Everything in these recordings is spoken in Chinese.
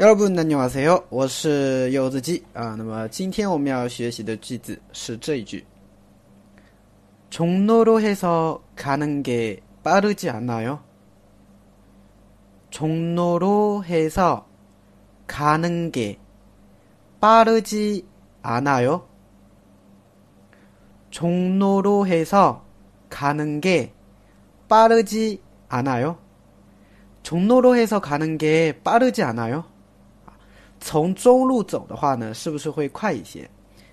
여러분 안녕하세요. 我是柚子鸡啊。那么今天我们要学习的句子是这一句：종로로해서가는게빠르지않아요？ 종로로해서가는게빠르지않아요？ 종로로해서가는게빠르지않아요？ 종로로해서가는게빠르지않아요？ 从中路走的话呢，是不是会快一些？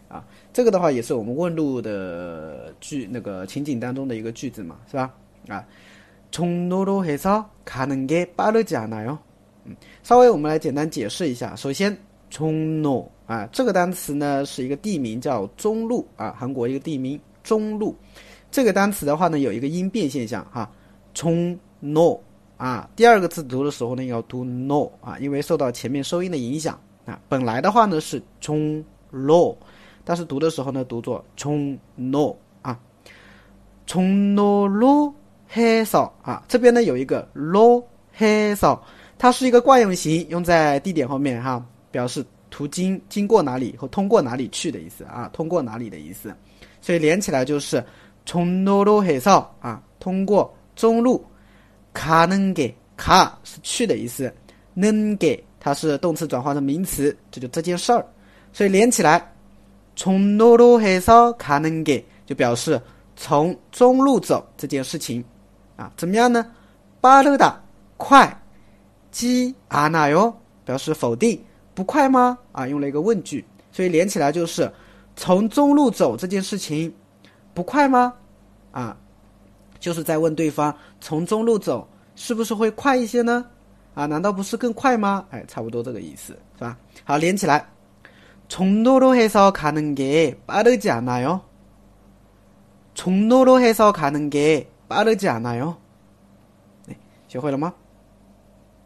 啊，这个的话也是我们问路的句那个情景当中的一个句子嘛，是吧？啊，从哪路开始？可能给巴勒吉安哟。嗯，稍微我们来简单解释一下。首先，从哪啊这个单词呢是一个地名叫中路啊，韩国一个地名中路。这个单词的话呢有一个音变现象哈，从哪。啊，第二个字读的时候呢，要读 no 啊，因为受到前面收音的影响啊。本来的话呢是冲 lo，但是读的时候呢，读作冲 no 啊。冲 no lo he so 啊，这边呢有一个 lo he so，它是一个惯用型，用在地点后面哈，表示途经经过哪里和通过哪里去的意思啊，通过哪里的意思。所以连起来就是冲 no lo he so 啊，通过中路。卡能给卡是去的意思，能给它是动词转化成名词，这就这件事儿，所以连起来，从路路黑少卡能给就表示从中路走这件事情，啊，怎么样呢？巴勒达快，基阿那哟表示否定，不快吗？啊，用了一个问句，所以连起来就是从中路走这件事情不快吗？啊。就是在问对方从中路走是不是会快一些呢？啊，难道不是更快吗？哎，差不多这个意思是吧？好，连起来，从路路해서가는게빠르지않아 요？ 从路路해서가는게빠르지않아 요？ 哎，学会了吗？